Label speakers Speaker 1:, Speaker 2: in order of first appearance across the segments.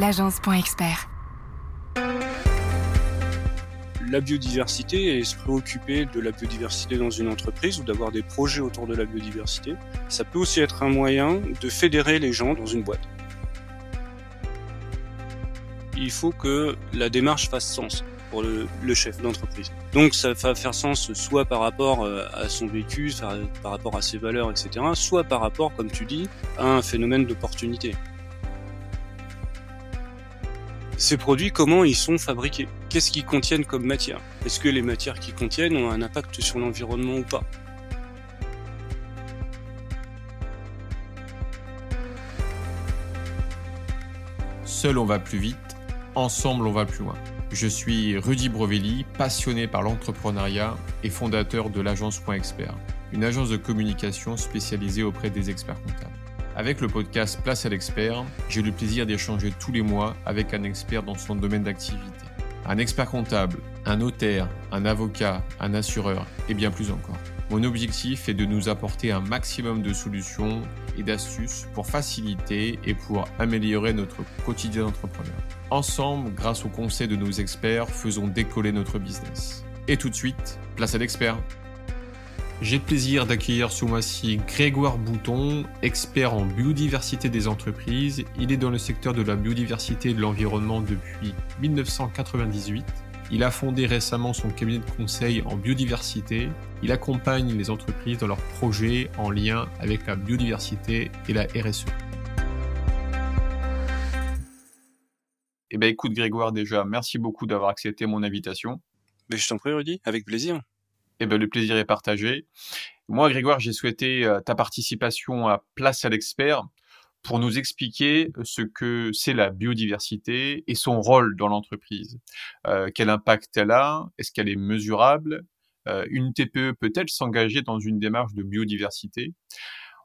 Speaker 1: l'agence.expert.
Speaker 2: La biodiversité et se préoccuper de la biodiversité dans une entreprise ou d'avoir des projets autour de la biodiversité, ça peut aussi être un moyen de fédérer les gens dans une boîte. Il faut que la démarche fasse sens pour le, chef d'entreprise. Donc ça va faire sens soit par rapport euh, à son vécu, par rapport à ses valeurs, etc., soit par rapport, comme tu dis, à un phénomène d'opportunité. Ces produits, comment ils sont fabriqués? Qu'est-ce qu'ils contiennent comme matière? Est-ce que les matières qu'ils contiennent ont un impact sur l'environnement ou pas?
Speaker 3: Seul on va plus vite, ensemble on va plus loin. Je suis Rudy Brovelli, passionné par l'entrepreneuriat et fondateur de l'agence Point Expert, une agence de communication spécialisée auprès des experts comptables. Avec le podcast Place à l'expert, j'ai le plaisir d'échanger tous les mois avec un expert dans son domaine d'activité. Un expert comptable, un notaire, un avocat, un assureur et bien plus encore. Mon objectif est de nous apporter un maximum de solutions et d'astuces pour faciliter et pour améliorer notre quotidien d'entrepreneur. Ensemble, grâce aux conseils de nos experts, faisons décoller notre business. Et tout de suite, place à l'expert. J'ai le plaisir d'accueillir ce mois-ci Grégoire Bouton, expert en biodiversité des entreprises. Il est dans le secteur de la biodiversité et de l'environnement depuis 1998 il a fondé récemment son cabinet de conseil en biodiversité. Il accompagne les entreprises dans leurs projets en lien avec la biodiversité et la RSE. Eh bien, écoute, Grégoire, déjà, merci beaucoup d'avoir accepté mon invitation.
Speaker 2: Mais je t'en prie, Rudy, avec plaisir.
Speaker 3: Eh bien, le plaisir est partagé. Moi, Grégoire, j'ai souhaité euh, ta participation à Place à l'expert pour nous expliquer ce que c'est la biodiversité et son rôle dans l'entreprise. Euh, quel impact elle a? Est-ce qu'elle est mesurable? Euh, Une TPE peut-elle s'engager dans une démarche de biodiversité?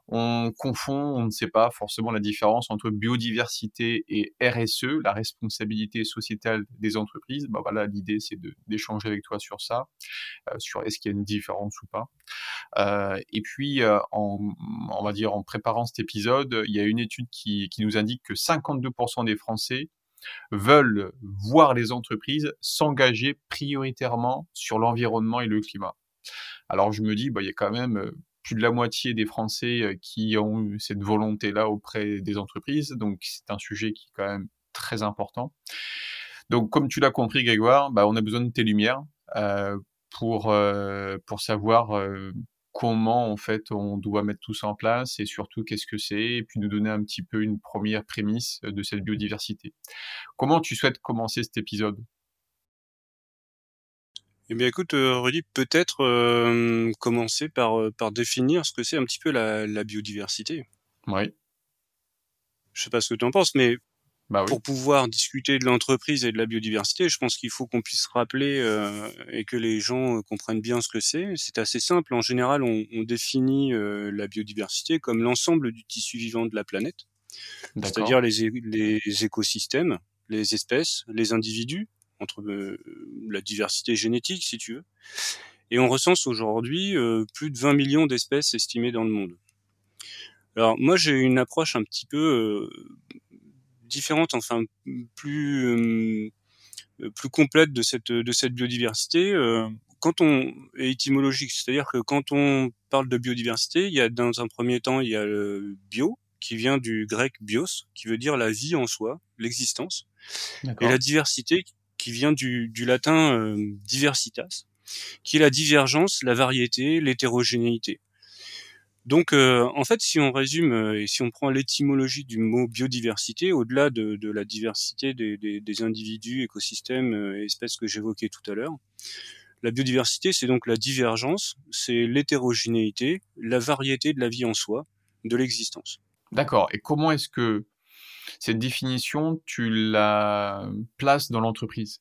Speaker 3: On confond, on ne sait pas forcément la différence entre biodiversité et RSE, la responsabilité sociétale des entreprises. Bah voilà, l'idée c'est d'échanger avec toi sur ça, euh, sur est-ce qu'il y a une différence ou pas. Euh, et puis, euh, en, on va dire en préparant cet épisode, il y a une étude qui, qui nous indique que 52% des Français veulent voir les entreprises s'engager prioritairement sur l'environnement et le climat. Alors je me dis, bah, il y a quand même plus de la moitié des Français qui ont eu cette volonté-là auprès des entreprises. Donc c'est un sujet qui est quand même très important. Donc comme tu l'as compris Grégoire, bah, on a besoin de tes lumières euh, pour, euh, pour savoir euh, comment en fait on doit mettre tout ça en place et surtout qu'est-ce que c'est et puis nous donner un petit peu une première prémisse de cette biodiversité. Comment tu souhaites commencer cet épisode?
Speaker 2: Eh bien, écoute, euh, Rudy, peut-être euh, commencer par, euh, par définir ce que c'est un petit peu la, la biodiversité.
Speaker 3: Oui.
Speaker 2: Je sais pas ce que tu en penses, mais
Speaker 3: bah
Speaker 2: pour pouvoir discuter de l'entreprise et de la biodiversité, je pense qu'il faut qu'on puisse rappeler euh, et que les gens comprennent bien ce que c'est. C'est assez simple. En général, on, on définit la biodiversité comme l'ensemble du tissu vivant de la planète, c'est-à-dire les, les écosystèmes, les espèces, les individus, entre euh, la diversité génétique, si tu veux. Et on recense aujourd'hui euh, plus de 20 millions d'espèces estimées dans le monde. Alors moi j'ai une approche un petit peu euh, différente, enfin plus plus complète de cette de cette biodiversité. quand on est étymologique, c'est-à-dire que quand on parle de biodiversité, il y a dans un premier temps il y a le bio qui vient du grec bios, qui veut dire la vie en soi, l'existence, et la diversité qui vient du, latin euh, diversitas, qui est la divergence, la variété, l'hétérogénéité. Donc, euh, en fait, si on résume euh, et si on prend l'étymologie du mot biodiversité, au-delà de, la diversité des, individus, écosystèmes espèces que j'évoquais tout à l'heure, la biodiversité, c'est donc la divergence, c'est l'hétérogénéité, la variété de la vie en soi, de l'existence.
Speaker 3: D'accord. Et comment est-ce que cette définition, tu la places dans l'entreprise?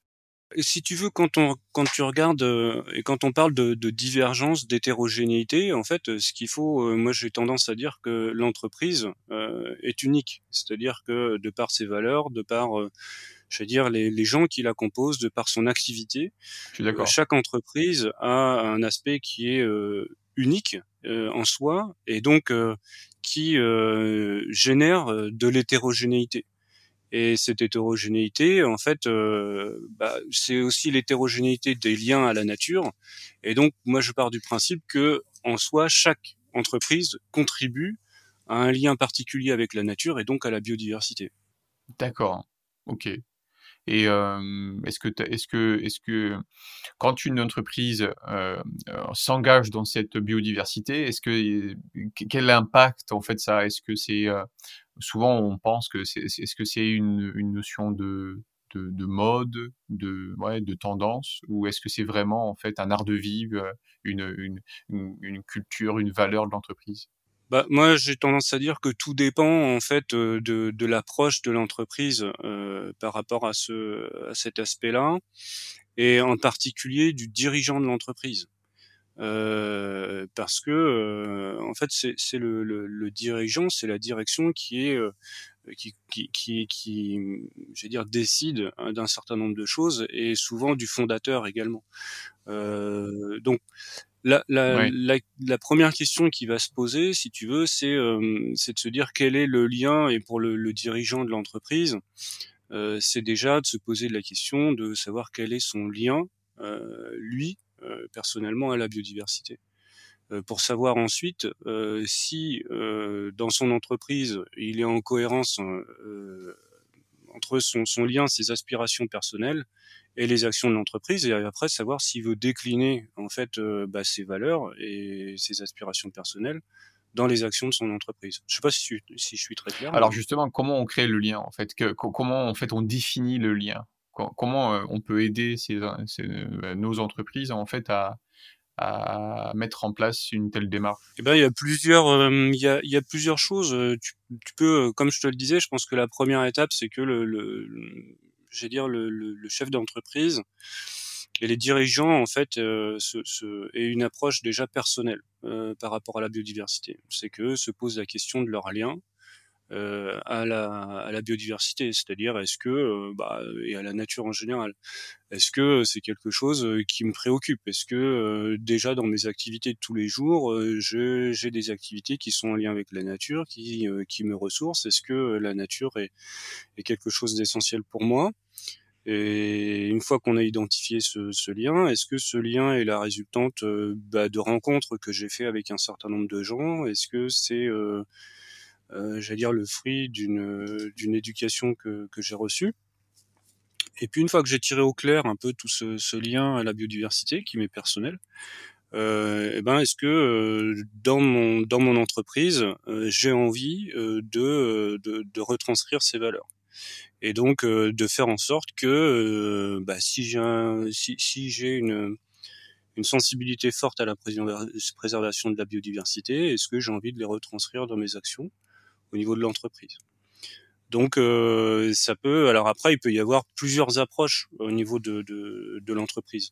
Speaker 2: Si tu veux, quand on quand tu regardes euh, et quand on parle de, divergence, d'hétérogénéité, en fait, ce qu'il faut, euh, moi j'ai tendance à dire que l'entreprise euh, est unique, c'est-à-dire que de par ses valeurs, de par, je veux dire les, gens qui la composent, de par son activité, chaque entreprise a un aspect qui est unique en soi et donc qui euh, génère euh, de l'hétérogénéité. Et cette hétérogénéité, en fait, bah, c'est aussi l'hétérogénéité des liens à la nature. Et donc, moi, je pars du principe que, en soi, chaque entreprise contribue à un lien particulier avec la nature et donc à la biodiversité.
Speaker 3: D'accord. Ok. Et est-ce que, est-ce que, est-ce que, quand une entreprise euh, s'engage dans cette biodiversité, est-ce que quel impact en fait ça Est-ce que c'est souvent on pense que c'est, est-ce que une, une notion de, de, de, mode, de, ouais, de tendance, ou est-ce que c'est vraiment en fait un art de vivre, une, une, une culture, une valeur de l'entreprise?
Speaker 2: Bah, moi, j'ai tendance à dire que tout dépend en fait euh, de, de l'approche de l'entreprise euh, par rapport à, ce, à cet aspect-là, et en particulier du dirigeant de l'entreprise. Euh, parce que euh, en fait c'est le, le, le, dirigeant, c'est la direction qui est qui qui qui, qui je dire décide hein, d'un certain nombre de choses et souvent du fondateur également. Euh, donc la, la, la, première question qui va se poser, si tu veux, c'est euh, de se dire quel est le lien, et pour le, le dirigeant de l'entreprise, euh, c'est déjà de se poser la question de savoir quel est son lien, euh, lui, euh, personnellement, à la biodiversité. Euh, pour savoir ensuite si dans son entreprise, il est en cohérence entre son, son lien, ses aspirations personnelles et les actions de l'entreprise et après savoir s'il veut décliner en fait euh, bah, ses valeurs et ses aspirations personnelles dans les actions de son entreprise. Je sais pas si, si je suis très clair.
Speaker 3: Alors justement, comment on crée le lien en fait que, Comment en fait on définit le lien? Comment euh, on peut aider ces, euh, nos entreprises en fait à, à mettre en place une telle démarche?
Speaker 2: Eh ben, il y a plusieurs, il, y a, il y a plusieurs choses. Tu, tu, peux, comme je te le disais, je pense que la première étape, c'est que le, le, j'ai dire le, le, chef d'entreprise et les dirigeants en fait euh, aient une approche déjà personnelle euh, par rapport à la biodiversité. C'est que se posent la question de leur lien euh, à, la, à la biodiversité, c'est-à-dire est-ce que euh, bah, et à la nature en général, est-ce que c'est quelque chose euh, qui me préoccupe? Est-ce que euh, déjà dans mes activités de tous les jours, j'ai des activités qui sont en lien avec la nature, qui, qui me ressourcent? Est-ce que la nature est, est quelque chose d'essentiel pour moi? Et une fois qu'on a identifié ce, ce lien, est-ce que ce lien est la résultante bah, de rencontres que j'ai fait avec un certain nombre de gens? Est-ce que c'est euh, euh, j'allais dire le fruit d'une d'une éducation que, que j'ai reçue? Et puis une fois que j'ai tiré au clair un peu tout ce, ce lien à la biodiversité qui m'est personnel, euh, eh ben est-ce que euh, dans mon dans mon entreprise euh, j'ai envie euh, de, de, de retranscrire ces valeurs? Et donc de faire en sorte que bah, si j'ai si, si j'ai une une sensibilité forte à la préservation de la biodiversité, est-ce que j'ai envie de les retranscrire dans mes actions au niveau de l'entreprise? Donc euh, ça peut. Alors après, il peut y avoir plusieurs approches au niveau de, de, de l'entreprise.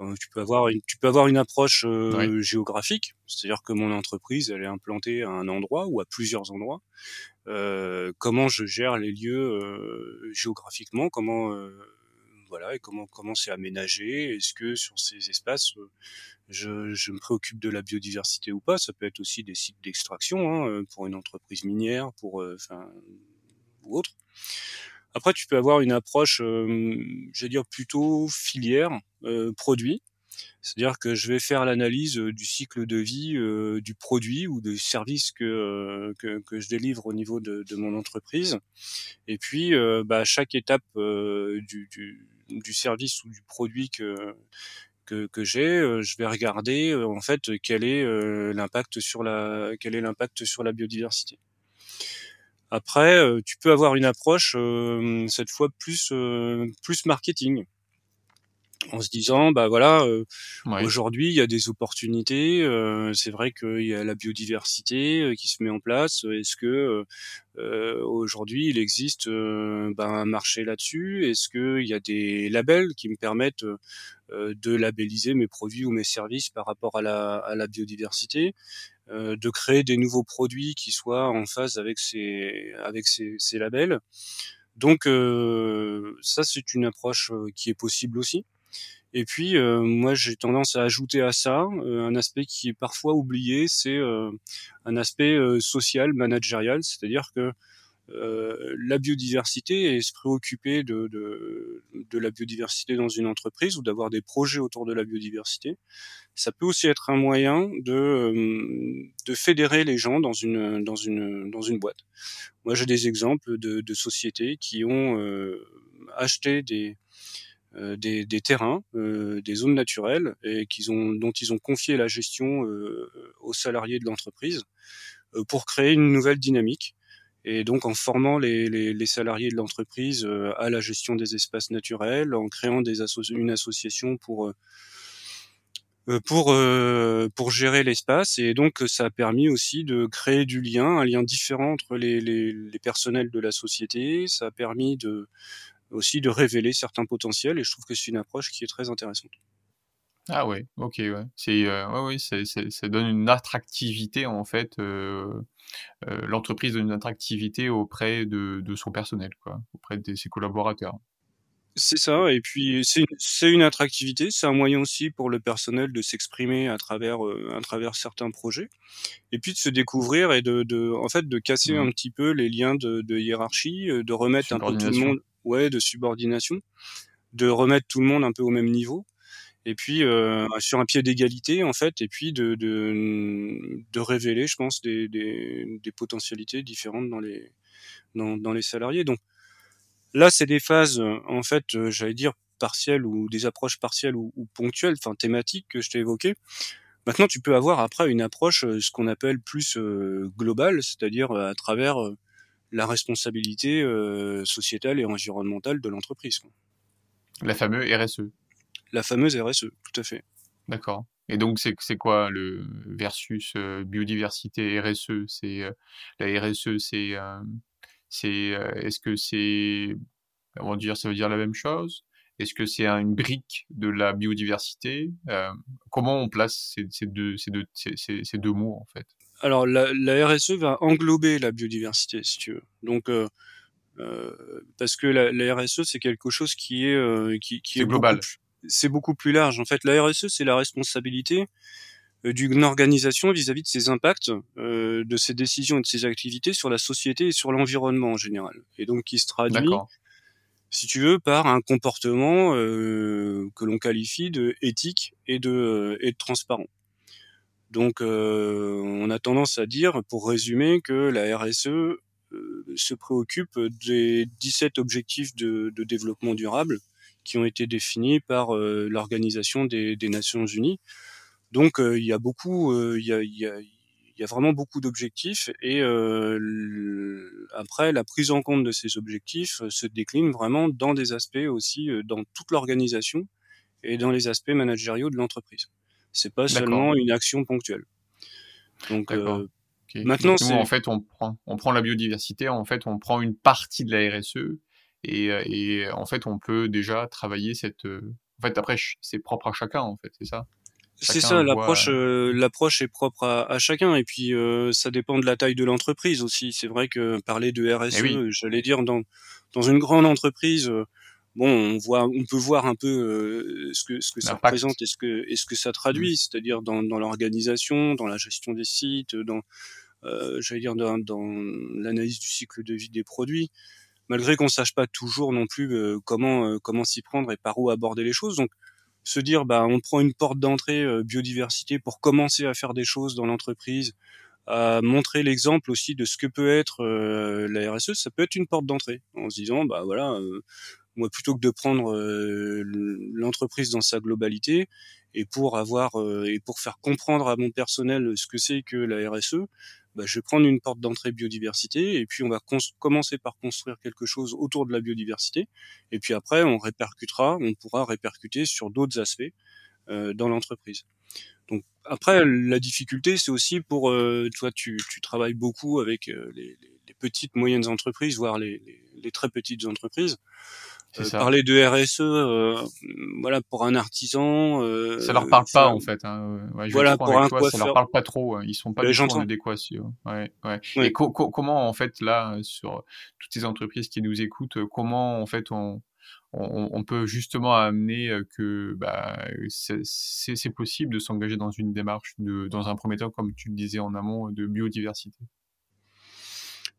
Speaker 2: Euh, tu peux avoir une, tu peux avoir une approche euh, géographique, c'est-à-dire que mon entreprise elle est implantée à un endroit ou à plusieurs endroits. Euh, comment je gère les lieux euh, géographiquement Comment voilà et comment comment c'est aménagé Est-ce que sur ces espaces je, je, me préoccupe de la biodiversité ou pas? Ça peut être aussi des sites d'extraction hein, euh, pour une entreprise minière, pour euh, enfin ou autre. Après, tu peux avoir une approche, euh, je vais dire plutôt filière, euh, produit. C'est-à-dire que je vais faire l'analyse du cycle de vie euh, du produit ou du service que, que, que, je délivre au niveau de, mon entreprise. Et puis, bah, chaque étape du, du, service ou du produit que, que, que j'ai, euh, je vais regarder euh, en fait quel est euh, l'impact sur la quel est l'impact sur la biodiversité. Après, tu peux avoir une approche cette fois plus plus marketing en se disant bah voilà euh, aujourd'hui il y a des opportunités euh, c'est vrai qu'il y a la biodiversité euh, qui se met en place. Est-ce que aujourd'hui il existe bah, un marché là-dessus? Est-ce qu'il y a des labels qui me permettent de labelliser mes produits ou mes services par rapport à la, à la biodiversité? De créer des nouveaux produits qui soient en phase avec ces avec ces, ces labels. Donc ça c'est une approche qui est possible aussi et puis, euh, moi, j'ai tendance à ajouter à ça euh, un aspect qui est parfois oublié, c'est euh, un aspect social, managérial, c'est-à-dire que la biodiversité et se préoccuper de, de, de, la biodiversité dans une entreprise ou d'avoir des projets autour de la biodiversité. Ça peut aussi être un moyen de, de fédérer les gens dans une, dans une, dans une boîte. Moi, j'ai des exemples de, de, sociétés qui ont acheté des, des, des, terrains, euh, des zones naturelles, et dont ils ont confié la gestion euh, aux salariés de l'entreprise pour créer une nouvelle dynamique. Et donc en formant les, salariés de l'entreprise euh, à la gestion des espaces naturels, en créant une association pour euh, pour euh, gérer l'espace et donc ça a permis aussi de créer du lien, un lien différent entre les, les, les personnels de la société. Ça a permis de aussi de révéler certains potentiels et je trouve que c'est une approche qui est très intéressante.
Speaker 3: Ah ouais, ok, ouais. C'est, euh, ouais, ouais, c'est, c'est, ça donne une attractivité en fait. Euh, euh, l'entreprise donne une attractivité auprès de, de son personnel, quoi, auprès de ses collaborateurs.
Speaker 2: C'est ça, et puis c'est une, c'est une attractivité, c'est un moyen aussi pour le personnel de s'exprimer à travers euh, à travers certains projets, et puis de se découvrir et de, de en fait de casser un
Speaker 3: Mmh.
Speaker 2: petit peu les liens de, de hiérarchie, de remettre un peu tout le monde, ouais, de subordination, de remettre tout le monde un peu au même niveau, et puis euh, sur un pied d'égalité en fait, et puis de de, de révéler, je pense, des, des, des potentialités différentes dans les dans, dans les salariés. Donc Là, c'est des phases, en fait, euh, j'allais dire partielles ou des approches partielles ou, ou ponctuelles, enfin thématiques que je t'ai évoquées. Maintenant, tu peux avoir après une approche, euh, ce qu'on appelle plus euh, globale, c'est-à-dire à travers la responsabilité euh, sociétale et environnementale de l'entreprise.
Speaker 3: La fameuse RSE.
Speaker 2: La fameuse RSE, tout à fait.
Speaker 3: D'accord. Et donc, c'est, quoi le versus euh, biodiversité RSE? C'est, euh, la RSE, c'est, c'est, euh, est-ce que c'est, on va dire, ça veut dire la même chose? Est-ce que c'est un- une brique de la biodiversité? Comment on place ces, ces deux, ces deux, ces deux mots, en fait?
Speaker 2: Alors, la, la RSE va englober la biodiversité, si tu veux. Donc, euh, euh, parce que la, la RSE, c'est quelque chose qui est, euh, qui, qui est
Speaker 3: global.
Speaker 2: c'est beaucoup plus large. En fait, la RSE, c'est la responsabilité euh, d'une organisation vis-à-vis de ses impacts, euh, de ses décisions et de ses activités sur la société et sur l'environnement en général. Et donc, qui se traduit, si tu veux, par un comportement euh, que l'on qualifie de éthique et de, et de transparent. Donc, euh, on a tendance à dire, pour résumer, que la RSE euh, se préoccupe des 17 objectifs de, de développement durable qui ont été définis par euh, l'Organisation des, des Nations Unies. Donc, euh, il y a beaucoup, euh, il y, a, il y, a, il y a vraiment beaucoup d'objectifs et euh, après, la prise en compte de ces objectifs se décline vraiment dans des aspects aussi, dans toute l'organisation et dans les aspects managériaux de l'entreprise. C'est pas seulement une action ponctuelle. Donc euh, maintenant,
Speaker 3: en fait, on prend, on prend la biodiversité, en fait, on prend une partie de la RSE et, euh, et en fait, on peut déjà travailler cette. euh, En fait, après, c'est propre à chacun, en fait, c'est ça.
Speaker 2: c'est ça,
Speaker 3: voit.
Speaker 2: l'approche, euh, l'approche est propre à, à chacun et puis euh, ça dépend de la taille de l'entreprise aussi. C'est vrai que parler de
Speaker 3: Eh
Speaker 2: RSE,
Speaker 3: oui,
Speaker 2: euh, j'allais dire dans dans une grande entreprise, euh, bon, on voit, on peut voir un peu euh, ce que ce que ça représente et ce que et ce que ça
Speaker 3: Mm.
Speaker 2: traduit, c'est-à-dire dans dans l'organisation, dans la gestion des sites, dans euh, j'allais dire dans, dans l'analyse du cycle de vie des produits. malgré qu'on sache pas toujours non plus euh, comment euh, comment s'y prendre et par où aborder les choses. Donc se dire bah on prend une porte d'entrée euh, biodiversité pour commencer à faire des choses dans l'entreprise, à montrer l'exemple aussi de ce que peut être euh, la RSE, ça peut être une porte d'entrée en se disant bah voilà euh, moi plutôt que de prendre euh, l'entreprise dans sa globalité et pour avoir euh, et pour faire comprendre à mon personnel ce que c'est que la RSE, bah, je vais prendre une porte d'entrée biodiversité et puis on va commencer par construire quelque chose autour de la biodiversité et puis après on répercutera, on pourra répercuter sur d'autres aspects euh, dans l'entreprise. Donc après la difficulté c'est aussi pour euh, toi tu, tu travailles beaucoup avec euh, les, les, petites moyennes entreprises voire les, les, les très petites entreprises. Euh, parler de RSE, euh, voilà, pour un artisan, euh,
Speaker 3: ça leur parle pas en fait. Hein. Ouais, je
Speaker 2: voilà, pour un
Speaker 3: toi,
Speaker 2: coiffeur,
Speaker 3: ça leur parle pas trop. Hein. Ils sont pas du tout en adéquation. Ouais,
Speaker 2: ouais.
Speaker 3: Et co co comment en fait là sur toutes ces entreprises qui nous écoutent, comment en fait on on, on peut justement amener que bah, c'est possible de s'engager dans une démarche de, dans un premier temps, comme tu le disais en amont, de biodiversité?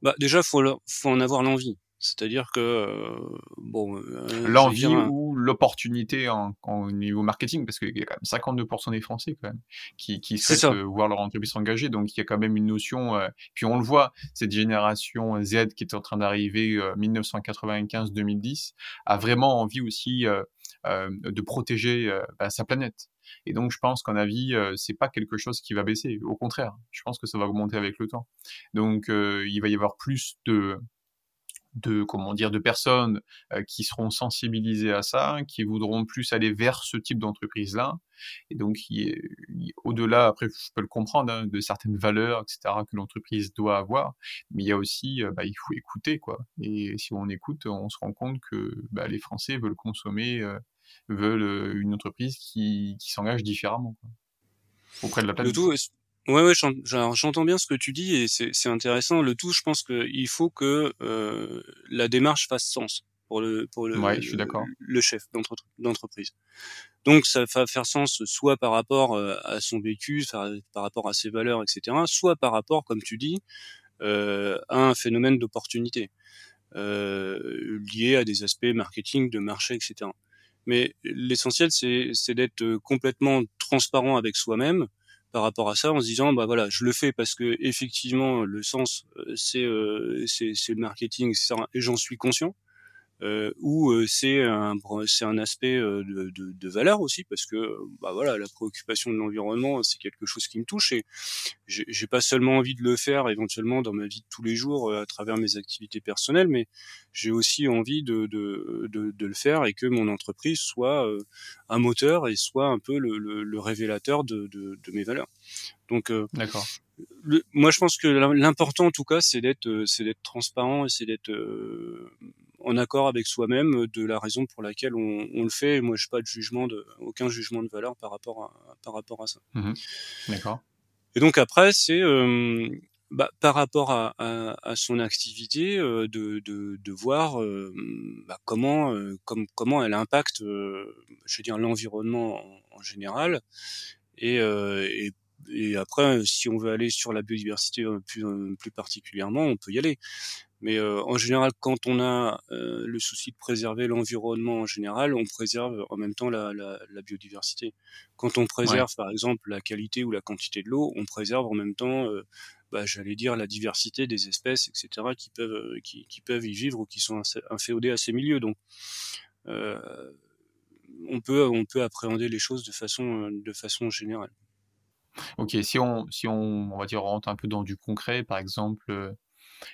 Speaker 2: Bah déjà, faut faut en avoir l'envie. C'est-à-dire que euh, bon, euh,
Speaker 3: l'envie ou l'opportunité en, en, niveau marketing, parce qu'il y a quand même 52% des Français quand même qui, qui souhaitent euh, voir leur entreprise s'engager, donc il y a quand même une notion. puis on le voit, cette génération Z qui est en train d'arriver 1995-2010 a vraiment envie aussi de protéger bah, sa planète. Et donc, je pense qu'en avis, c'est pas quelque chose qui va baisser. Au contraire, je pense que ça va augmenter avec le temps. Donc, il va y avoir plus de, de comment dire de personnes euh, qui seront sensibilisées à ça, qui voudront plus aller vers ce type d'entreprise là, et donc au-delà après je peux le comprendre hein, de certaines valeurs etc que l'entreprise doit avoir, mais il y a aussi euh, bah, il faut écouter quoi, et si on écoute on se rend compte que bah, les Français veulent consommer euh, veulent une entreprise qui, qui s'engage différemment quoi, auprès de la planète.
Speaker 2: Ouais, ouais, j'entends bien ce que tu dis et c'est intéressant. Le tout, je pense qu'il faut que euh, la démarche fasse sens pour le pour le,
Speaker 3: ouais, je suis
Speaker 2: le chef d'entreprise. Donc ça va faire sens soit par rapport euh, à son vécu, par rapport à ses valeurs, etc., soit par rapport, comme tu dis, euh, à un phénomène d'opportunité euh, lié à des aspects marketing, de marché, etc. Mais l'essentiel, c'est d'être complètement transparent avec soi-même par rapport à ça en se disant bah voilà je le fais parce que effectivement le sens euh, c'est euh, c'est le marketing et j'en suis conscient euh, ou euh, c'est un c'est un aspect euh, de, de, de, valeur aussi parce que bah voilà la préoccupation de l'environnement c'est quelque chose qui me touche et j'ai pas seulement envie de le faire éventuellement dans ma vie de tous les jours à travers mes activités personnelles mais j'ai aussi envie de, de, de, le faire et que mon entreprise soit un moteur et soit un peu le, le, le révélateur de, de, mes valeurs. Donc
Speaker 3: d'accord.
Speaker 2: moi je pense que l'important en tout cas c'est d'être c'est d'être transparent et c'est d'être en accord avec soi-même euh, de la raison pour laquelle on, on le fait. moi, je n'ai pas de jugement, de, aucun jugement de valeur par rapport à, par rapport à ça.
Speaker 3: Mmh D'accord.
Speaker 2: Et donc après, c'est euh, bah, par rapport à, à, à son activité euh, de, de, de, voir euh, bah, comment, euh, comme, comment elle impacte, je veux dire, l'environnement en, en, général. Et, et, et, après, si on veut aller sur la biodiversité plus, plus particulièrement, on peut y aller. Mais euh, en général, quand on a euh, le souci de préserver l'environnement en général, on préserve en même temps la, la, la biodiversité. Quand on préserve, par exemple, la qualité ou la quantité de l'eau, on préserve en même temps, euh, bah, j'allais dire, la diversité des espèces, etc., qui peuvent, qui, qui, peuvent y vivre ou qui sont inféodées à ces milieux. Donc, on peut, on peut appréhender les choses de façon, de façon générale.
Speaker 3: Ok, si on, si on, on va dire, rentre un peu dans du concret, par exemple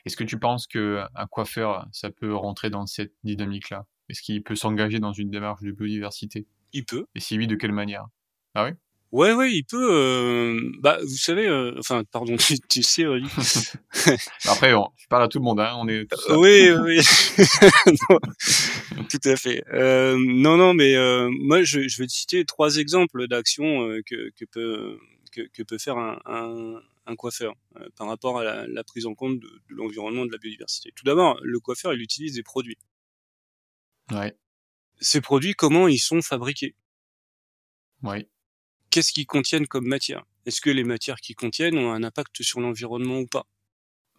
Speaker 3: est-ce que tu penses qu'un coiffeur, ça peut rentrer dans cette dynamique-là? Est-ce qu'il peut s'engager dans une démarche de biodiversité?
Speaker 2: Il peut.
Speaker 3: Et si oui, de quelle manière? Ah oui?
Speaker 2: Ouais, ouais, il peut. Euh, bah, vous savez, euh, enfin, pardon, tu, sais, oui.
Speaker 3: Après, on, je parle à tout le monde, hein, on est.
Speaker 2: Tout oui, oui. tout à fait. Euh, non, non, mais moi, je, je, vais te citer trois exemples d'actions que, que, peut que, que, peut faire un, un, un coiffeur euh, par rapport à la, prise en compte de, l'environnement, de la biodiversité. Tout d'abord, le coiffeur, il utilise des produits.
Speaker 3: Ouais.
Speaker 2: Ces produits, comment ils sont fabriqués?
Speaker 3: Ouais.
Speaker 2: Qu'est-ce qu'ils contiennent comme matière? Est-ce que les matières qu'ils contiennent ont un impact sur l'environnement ou pas?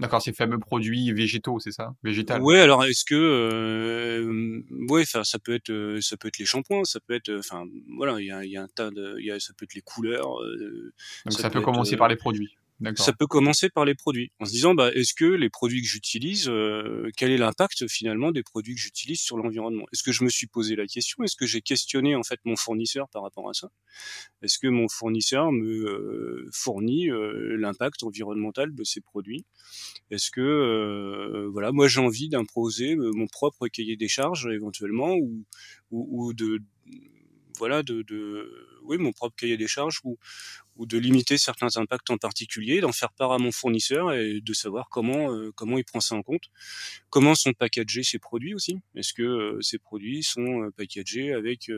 Speaker 3: D'accord, ces fameux produits végétaux, c'est ça? Végétal.
Speaker 2: Oui, alors est-ce que euh, ouais, ça peut être euh, ça peut être les shampoings, ça peut être enfin voilà, il y a, y a, un tas de y a, ça peut être les couleurs.
Speaker 3: Donc ça, peut, commencer par les produits.
Speaker 2: Ça peut commencer par les produits, en se disant bah, est-ce que les produits que j'utilise, euh, quel est l'impact finalement des produits que j'utilise sur l'environnement? Est-ce que je me suis posé la question? Est-ce que j'ai questionné en fait mon fournisseur par rapport à ça? Est-ce que mon fournisseur me euh, fournit euh, l'impact environnemental de ces produits? Est-ce que voilà, moi j'ai envie d'imposer mon propre cahier des charges éventuellement ou, ou de voilà de, de oui mon propre cahier des charges ou ou de limiter certains impacts en particulier, d'en faire part à mon fournisseur et de savoir comment euh, comment il prend ça en compte, comment sont packagés ces produits aussi? Est-ce que euh, ces produits sont euh, packagés avec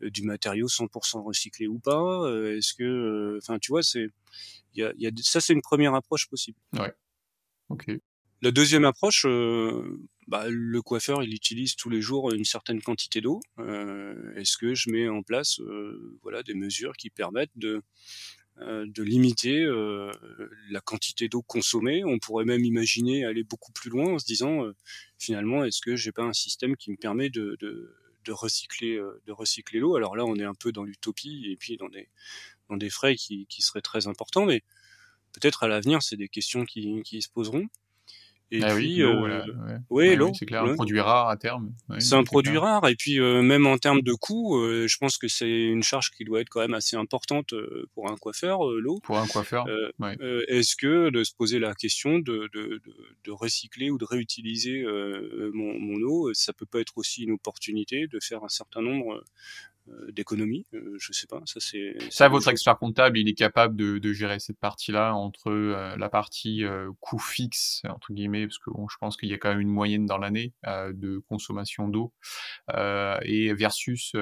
Speaker 2: du matériau 100% recyclé ou pas? Est-ce que, enfin, tu vois, c'est il y a, y a, ça c'est une première approche possible.
Speaker 3: Ouais. Ok.
Speaker 2: La deuxième approche, euh, bah, le coiffeur, il utilise tous les jours une certaine quantité d'eau. Euh, Est-ce que je mets en place, euh, voilà, des mesures qui permettent de de limiter la quantité d'eau consommée? On pourrait même imaginer aller beaucoup plus loin en se disant finalement est-ce que j'ai pas un système qui me permet de, de, de recycler de recycler l'eau? Alors là, on est un peu dans l'utopie et puis dans des dans des frais qui, qui seraient très importants, mais peut-être à l'avenir, c'est des questions qui, qui se poseront.
Speaker 3: Et ah puis, euh, oui, l'eau, c'est clair, un produit rare à terme.
Speaker 2: c'est un produit rare, et puis euh, même en termes de coût, euh, je pense que c'est une charge qui doit être quand même assez importante pour un coiffeur, l'eau.
Speaker 3: Pour un coiffeur.
Speaker 2: Est-ce que de se poser la question de, de, de, de recycler ou de réutiliser mon, mon, eau, ça peut pas être aussi une opportunité de faire un certain nombre euh, d'économie. Euh, je sais pas. Ça, c'est.
Speaker 3: Ça, votre expert comptable, il est capable de, de gérer cette partie-là entre euh, la partie coût fixe entre guillemets, parce que bon, je pense qu'il y a quand même une moyenne dans l'année de consommation d'eau, et versus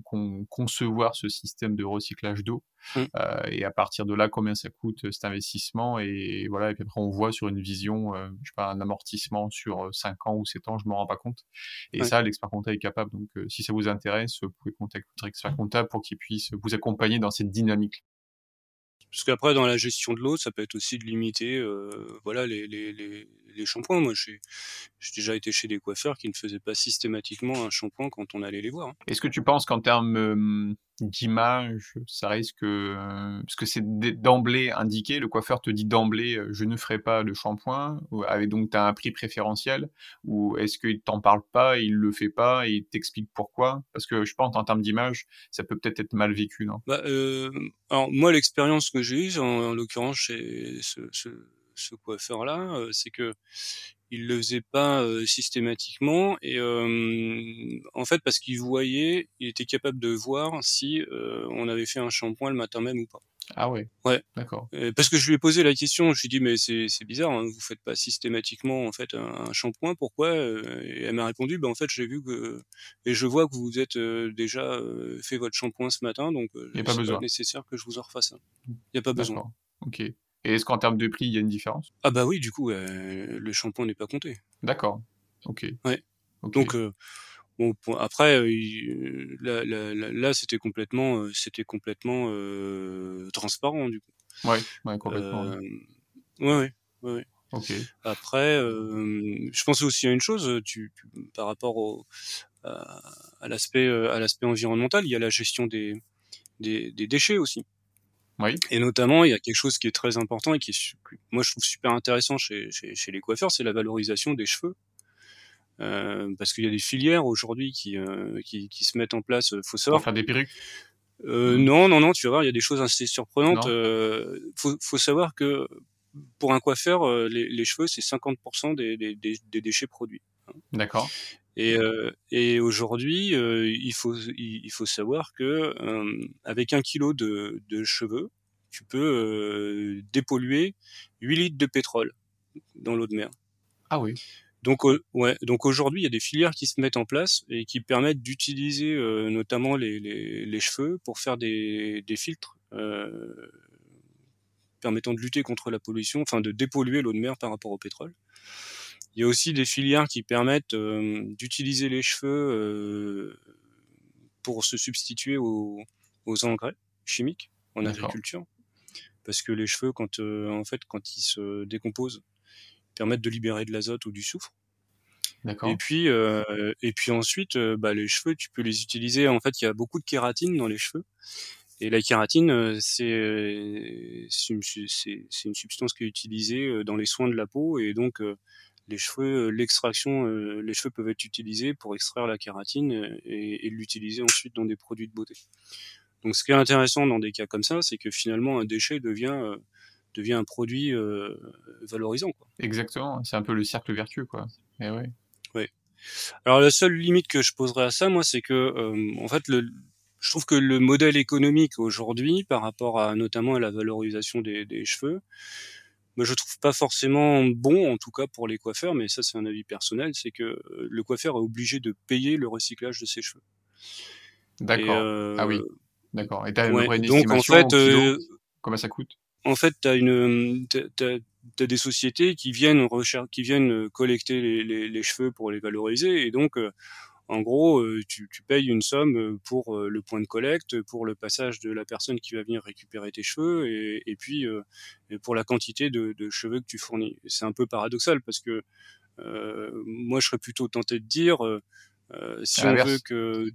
Speaker 3: concevoir ce système de recyclage d'eau. Mmh. Euh, et à partir de là, combien ça coûte cet investissement et voilà. Et puis après, on voit sur une vision, euh, je sais pas, un amortissement sur 5 euh, ans ou 7 ans, je me rends pas compte. Et ça, l'expert comptable est capable. Donc, si ça vous intéresse, vous pouvez contacter votre expert comptable pour qu'il puisse vous accompagner dans cette dynamique.
Speaker 2: Parce qu'après, dans la gestion de l'eau, ça peut être aussi de limiter, euh, voilà, les, les, les, les shampoings. Moi, j'ai déjà été chez des coiffeurs qui ne faisaient pas systématiquement un shampoing quand on allait les voir. Hein.
Speaker 3: Est-ce que tu penses qu'en termes d'image, ça risque, euh, parce que c'est d'emblée indiqué, le coiffeur te dit d'emblée, euh, je ne ferai pas de shampoing, avec donc tu as un prix préférentiel, ou est-ce qu'il t'en parle pas, il le fait pas, et il t'explique pourquoi? Parce que je pense en termes d'image, ça peut peut-être être mal vécu, non?
Speaker 2: Bah, euh, Alors moi, l'expérience que j'ai eue, en, l'occurrence chez ce, ce ce coiffeur-là, euh, c'est que il le faisait pas euh, systématiquement et en fait parce qu'il voyait, il était capable de voir si euh, on avait fait un shampoing le matin même ou pas.
Speaker 3: Ah ouais.
Speaker 2: Ouais.
Speaker 3: D'accord.
Speaker 2: parce que je lui ai posé la question, je lui ai dit mais c'est bizarre, hein, vous faites pas systématiquement en fait un, shampoing, pourquoi Et elle m'a répondu ben en fait j'ai vu que et je vois que vous êtes déjà fait votre shampoing ce matin, donc
Speaker 3: il n'y a pas besoin.
Speaker 2: nécessaire que je vous en refasse. Il n'y a pas besoin.
Speaker 3: Ok. Et est-ce qu'en termes de prix, il y a une différence?
Speaker 2: Ah bah oui, du coup, euh, le shampoing n'est pas compté.
Speaker 3: D'accord. Ok.
Speaker 2: Ouais. Donc euh, bon, après, euh, là, là, là c'était complètement, euh, c'était complètement euh, transparent du coup.
Speaker 3: Ouais, ouais complètement.
Speaker 2: ouais, ouais, ouais.
Speaker 3: Ok.
Speaker 2: Après, je pensais aussi à une chose, tu, tu par rapport au, à, à l'aspect, à l'aspect environnemental, il y a la gestion des, des, des déchets aussi. Et notamment, il y a quelque chose qui est très important et qui est, moi, je trouve super intéressant chez, chez, chez les coiffeurs, c'est la valorisation des cheveux. Euh, parce qu'il y a des filières aujourd'hui qui, euh, qui, qui, se mettent en place. Faut savoir.
Speaker 3: Pour faire des perruques?
Speaker 2: Euh, non, non, non. Tu vas voir, il y a des choses assez surprenantes. Euh, faut, faut savoir que pour un coiffeur, euh, les, les cheveux, c'est 50% des, des, des, des, déchets produits.
Speaker 3: D'accord.
Speaker 2: Et, euh, et aujourd'hui, euh, il, faut, il, faut savoir que euh, avec un kilo de, de cheveux, tu peux dépolluer 8 litres de pétrole dans l'eau de mer.
Speaker 3: Ah oui.
Speaker 2: Donc, ouais, donc aujourd'hui, il y a des filières qui se mettent en place et qui permettent d'utiliser notamment les, les, les, cheveux pour faire des, des filtres permettant de lutter contre la pollution, enfin de dépolluer l'eau de mer par rapport au pétrole. Il y a aussi des filières qui permettent euh, d'utiliser les cheveux euh, pour se substituer aux, aux, engrais chimiques en agriculture, parce que les cheveux, quand euh, en fait, quand ils se décomposent, permettent de libérer de l'azote ou du soufre. Et puis, euh, et puis ensuite, bah, les cheveux, tu peux les utiliser. En fait, il y a beaucoup de kératine dans les cheveux. Et la kératine, c'est une, une, substance qui est utilisée dans les soins de la peau. Et donc, les cheveux, euh, l'extraction, euh, les cheveux peuvent être utilisés pour extraire la kératine euh, et, l'utiliser ensuite dans des produits de beauté. Donc, ce qui est intéressant dans des cas comme ça, c'est que finalement, un déchet devient devient un produit valorisant. Quoi.
Speaker 3: Exactement, c'est un peu le cercle vertueux, quoi. Et ouais.
Speaker 2: Ouais. Alors la seule limite que je poserais à ça, moi, c'est que en fait, le, je trouve que le modèle économique aujourd'hui, par rapport à notamment à la valorisation des, des cheveux, moi je trouve pas forcément bon, en tout cas pour les coiffeurs, mais ça c'est un avis personnel, c'est que euh, le coiffeur est obligé de payer le recyclage de ses cheveux.
Speaker 3: D'accord. Euh, ah oui. D'accord. Et t'as
Speaker 2: ouais, une donc en fait, euh,
Speaker 3: comment ça coûte?
Speaker 2: En fait, t'as une, t'as, as des sociétés qui viennent rechercher, qui viennent collecter les, les, les, cheveux pour les valoriser, et donc En gros, tu, tu, payes une somme pour le point de collecte, pour le passage de la personne qui va venir récupérer tes cheveux, et, et puis pour la quantité de, de, cheveux que tu fournis. C'est un peu paradoxal parce que moi, je serais plutôt tenté de dire, si on veut que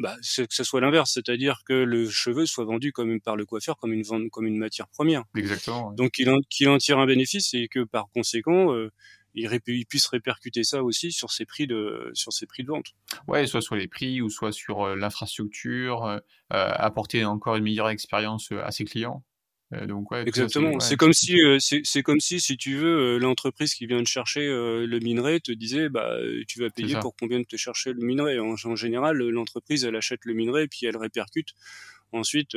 Speaker 2: bah, que ce soit l'inverse, c'est-à-dire que le cheveu soit vendu comme par le coiffeur comme une comme une matière première.
Speaker 3: Exactement.
Speaker 2: Donc qu'il en, en, tire un bénéfice et que par conséquent euh, il, il, puisse répercuter ça aussi sur ses prix de sur ses prix de vente.
Speaker 3: Ouais, soit sur les prix ou soit sur euh, l'infrastructure, euh, apporter encore une meilleure expérience à ses clients.
Speaker 2: Euh, donc ouais, Exactement. c'est comme si euh, c'est comme si si tu veux euh, l'entreprise qui vient de chercher le minerai te disait bah tu vas payer pour qu'on vienne te chercher le minerai. En, en général, l'entreprise elle achète le minerai puis elle répercute ensuite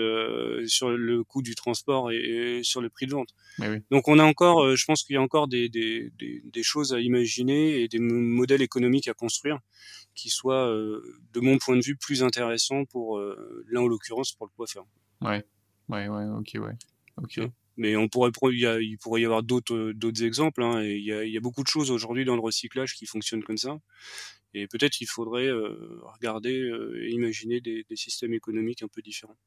Speaker 2: sur le coût du transport et, sur le prix de vente.
Speaker 3: Oui.
Speaker 2: Donc on a encore, je pense qu'il y a encore des, des, des, des, choses à imaginer et des modèles économiques à construire qui soient, de mon point de vue, plus intéressants pour là en l'occurrence pour le coiffeur.
Speaker 3: Ouais, ouais, ouais, ok, ouais. Ok.
Speaker 2: Mais on pourrait, il, pourrait y avoir d'autres, euh, d'autres exemples. Hein, il, y a, il beaucoup de choses aujourd'hui dans le recyclage qui fonctionnent comme ça. Et peut-être qu'il faudrait euh, regarder euh, et imaginer des, systèmes économiques un peu différents.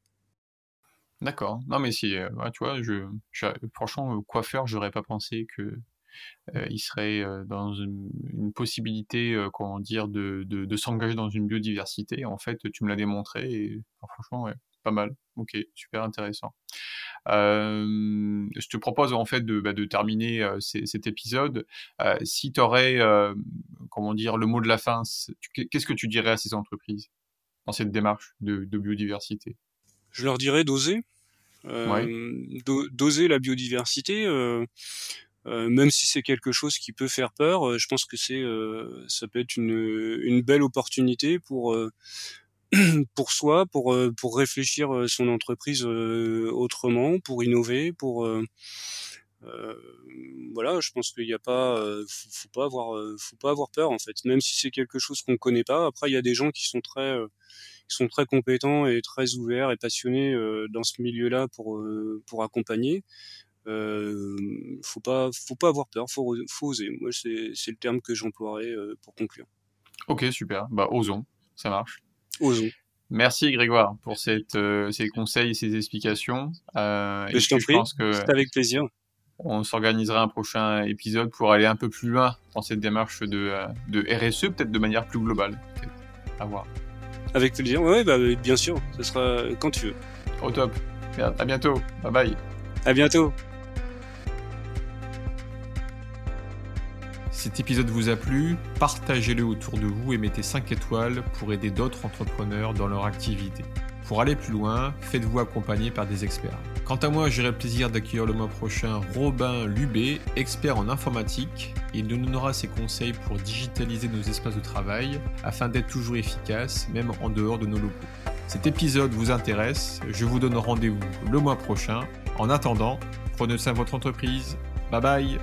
Speaker 3: D'accord. Non, mais si, tu vois, je, je franchement, coiffeur, j'aurais pas pensé que il serait dans une, possibilité, comment dire, de, de, s'engager dans une biodiversité. En fait, tu me l'as démontré et franchement, pas mal. Ok, super intéressant. Je te propose en fait de, bah, de terminer cet épisode. Si tu aurais, comment dire, le mot de la fin, qu'est-ce que tu dirais à ces entreprises dans cette démarche de, biodiversité?
Speaker 2: Je leur dirais d'oser. D'oser la biodiversité. même si c'est quelque chose qui peut faire peur, je pense que c'est, ça peut être une, une belle opportunité pour pour soi, pour euh, pour réfléchir euh, son entreprise euh, autrement, pour innover, pour euh, voilà, je pense qu'il n'y a pas, faut, faut, pas avoir, faut pas avoir peur en fait, même si c'est quelque chose qu'on connaît pas. Après, il y a des gens qui sont très, qui sont très compétents et très ouverts et passionnés dans ce milieu-là pour pour accompagner. Euh, faut pas, faut pas avoir peur, faut, faut oser. Moi, c'est c'est le terme que j'emploierais pour conclure.
Speaker 3: Ok, super. Bah, osons, ça marche.
Speaker 2: Merci
Speaker 3: Grégoire pour cette, euh, ces conseils et ces explications.
Speaker 2: Euh, je t'en prie, c'est avec plaisir.
Speaker 3: On s'organisera un prochain épisode pour aller un peu plus loin dans cette démarche de, euh, de RSE, peut-être de manière plus globale. À voir.
Speaker 2: Avec plaisir, oui, bah, bien sûr, ce sera quand tu veux.
Speaker 3: Au top. À bientôt. Bye bye.
Speaker 2: À bientôt.
Speaker 3: Cet épisode vous a plu, partagez-le autour de vous et mettez 5 étoiles pour aider d'autres entrepreneurs dans leur activité. Pour aller plus loin, faites-vous accompagner par des experts. Quant à moi, j'aurai le plaisir d'accueillir le mois prochain Robin Lubé, expert en informatique. Il nous donnera ses conseils pour digitaliser nos espaces de travail afin d'être toujours efficace, même en dehors de nos locaux. Cet épisode vous intéresse, je vous donne rendez-vous le mois prochain. En attendant, prenez soin de votre entreprise. Bye bye